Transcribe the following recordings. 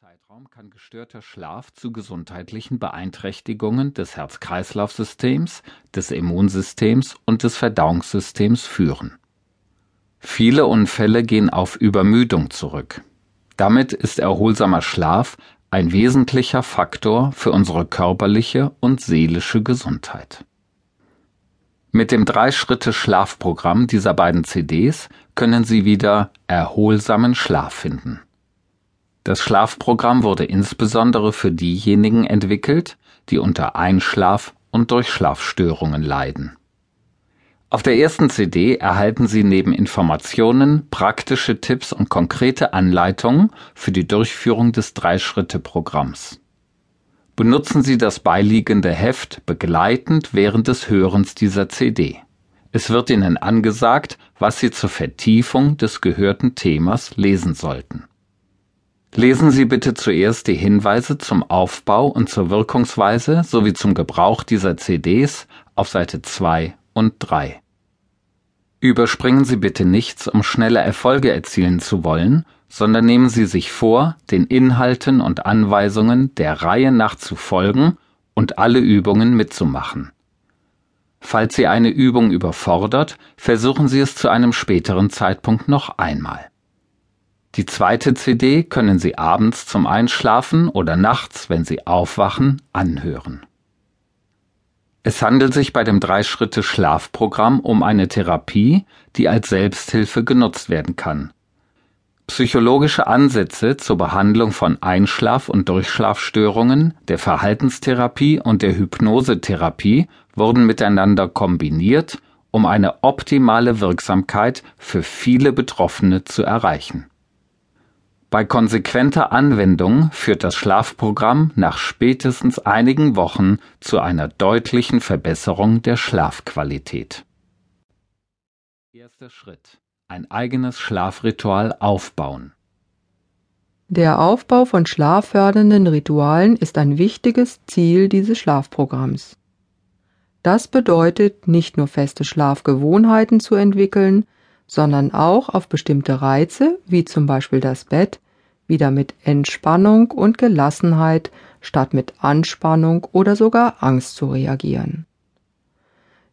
Zeitraum kann gestörter Schlaf zu gesundheitlichen Beeinträchtigungen des Herz-Kreislauf-Systems, des Immunsystems und des Verdauungssystems führen. Viele Unfälle gehen auf Übermüdung zurück. Damit ist erholsamer Schlaf ein wesentlicher Faktor für unsere körperliche und seelische Gesundheit. Mit dem Drei-Schritte-Schlafprogramm dieser beiden CDs können Sie wieder erholsamen Schlaf finden. Das Schlafprogramm wurde insbesondere für diejenigen entwickelt, die unter Einschlaf- und Durchschlafstörungen leiden. Auf der ersten CD erhalten Sie neben Informationen praktische Tipps und konkrete Anleitungen für die Durchführung des Drei-Schritte-Programms. Benutzen Sie das beiliegende Heft begleitend während des Hörens dieser CD. Es wird Ihnen angesagt, was Sie zur Vertiefung des gehörten Themas lesen sollten. Lesen Sie bitte zuerst die Hinweise zum Aufbau und zur Wirkungsweise sowie zum Gebrauch dieser CDs auf Seite 2 und 3. Überspringen Sie bitte nichts, um schnelle Erfolge erzielen zu wollen, sondern nehmen Sie sich vor, den Inhalten und Anweisungen der Reihe nach zu folgen und alle Übungen mitzumachen. Falls Sie eine Übung überfordert, versuchen Sie es zu einem späteren Zeitpunkt noch einmal. Die zweite CD können Sie abends zum Einschlafen oder nachts, wenn Sie aufwachen, anhören. Es handelt sich bei dem Drei-Schritte-Schlafprogramm um eine Therapie, die als Selbsthilfe genutzt werden kann. Psychologische Ansätze zur Behandlung von Einschlaf- und Durchschlafstörungen, der Verhaltenstherapie und der Hypnosetherapie wurden miteinander kombiniert, um eine optimale Wirksamkeit für viele Betroffene zu erreichen. Bei konsequenter Anwendung führt das Schlafprogramm nach spätestens einigen Wochen zu einer deutlichen Verbesserung der Schlafqualität. Erster Schritt. Ein eigenes Schlafritual aufbauen. Der Aufbau von schlaffördernden Ritualen ist ein wichtiges Ziel dieses Schlafprogramms. Das bedeutet, nicht nur feste Schlafgewohnheiten zu entwickeln, sondern auch auf bestimmte Reize, wie zum Beispiel das Bett, wieder mit Entspannung und Gelassenheit statt mit Anspannung oder sogar Angst zu reagieren.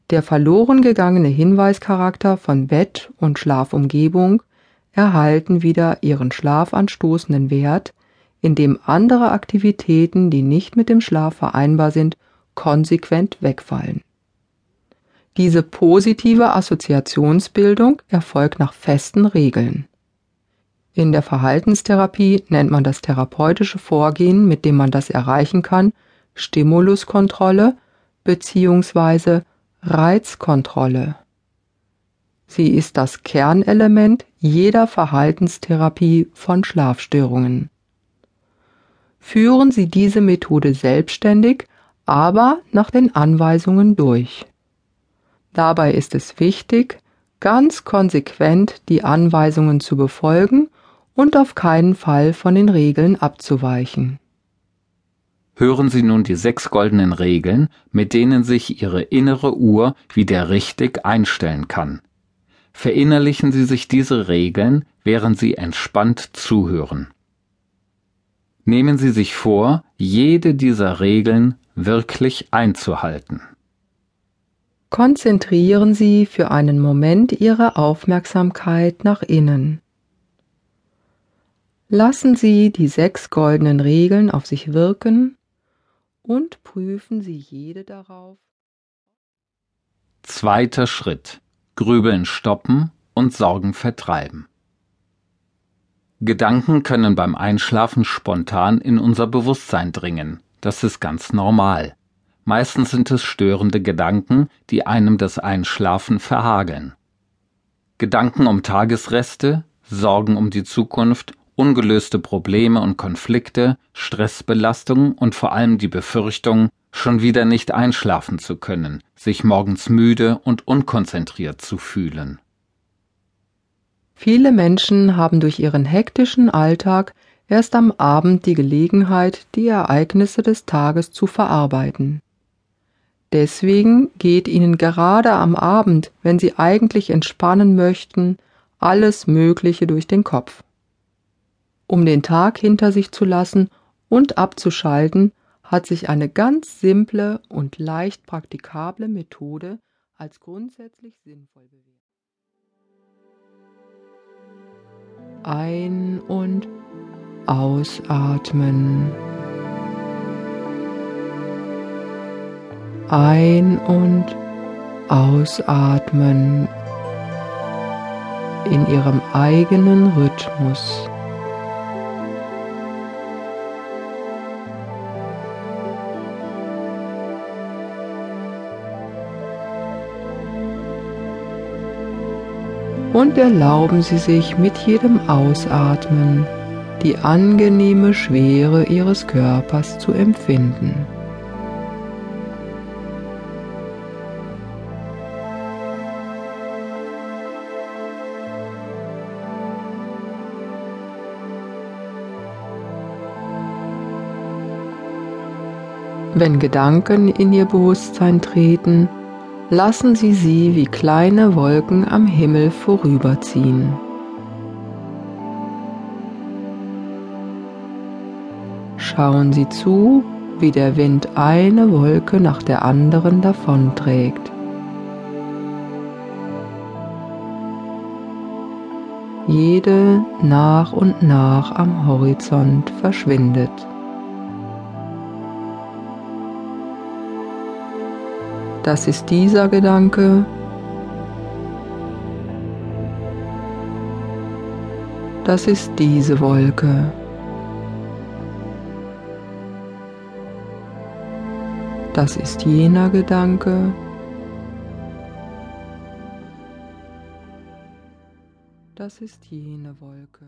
Der verloren gegangene Hinweischarakter von Bett und Schlafumgebung erhalten wieder ihren schlafanstoßenden Wert, indem andere Aktivitäten, die nicht mit dem Schlaf vereinbar sind, konsequent wegfallen. Diese positive Assoziationsbildung erfolgt nach festen Regeln. In der Verhaltenstherapie nennt man das therapeutische Vorgehen, mit dem man das erreichen kann, Stimuluskontrolle bzw. Reizkontrolle. Sie ist das Kernelement jeder Verhaltenstherapie von Schlafstörungen. Führen Sie diese Methode selbstständig, aber nach den Anweisungen durch. Dabei ist es wichtig, ganz konsequent die Anweisungen zu befolgen und auf keinen Fall von den Regeln abzuweichen. Hören Sie nun die sechs goldenen Regeln, mit denen sich Ihre innere Uhr wieder richtig einstellen kann. Verinnerlichen Sie sich diese Regeln, während Sie entspannt zuhören. Nehmen Sie sich vor, jede dieser Regeln wirklich einzuhalten. Konzentrieren Sie für einen Moment Ihre Aufmerksamkeit nach innen. Lassen Sie die sechs goldenen Regeln auf sich wirken und prüfen Sie jede darauf. Zweiter Schritt. Grübeln stoppen und Sorgen vertreiben. Gedanken können beim Einschlafen spontan in unser Bewusstsein dringen. Das ist ganz normal. Meistens sind es störende Gedanken, die einem das Einschlafen verhageln. Gedanken um Tagesreste, Sorgen um die Zukunft ungelöste Probleme und Konflikte, Stressbelastung und vor allem die Befürchtung, schon wieder nicht einschlafen zu können, sich morgens müde und unkonzentriert zu fühlen. Viele Menschen haben durch ihren hektischen Alltag erst am Abend die Gelegenheit, die Ereignisse des Tages zu verarbeiten. Deswegen geht ihnen gerade am Abend, wenn sie eigentlich entspannen möchten, alles Mögliche durch den Kopf. Um den Tag hinter sich zu lassen und abzuschalten, hat sich eine ganz simple und leicht praktikable Methode als grundsätzlich sinnvoll bewährt. Ein- und ausatmen. Ein- und ausatmen in ihrem eigenen Rhythmus. Und erlauben Sie sich mit jedem Ausatmen die angenehme Schwere Ihres Körpers zu empfinden. Wenn Gedanken in Ihr Bewusstsein treten, lassen Sie sie wie kleine Wolken am Himmel vorüberziehen. Schauen Sie zu, wie der Wind eine Wolke nach der anderen davonträgt. Jede nach und nach am Horizont verschwindet. Das ist dieser Gedanke. Das ist diese Wolke. Das ist jener Gedanke. Das ist jene Wolke.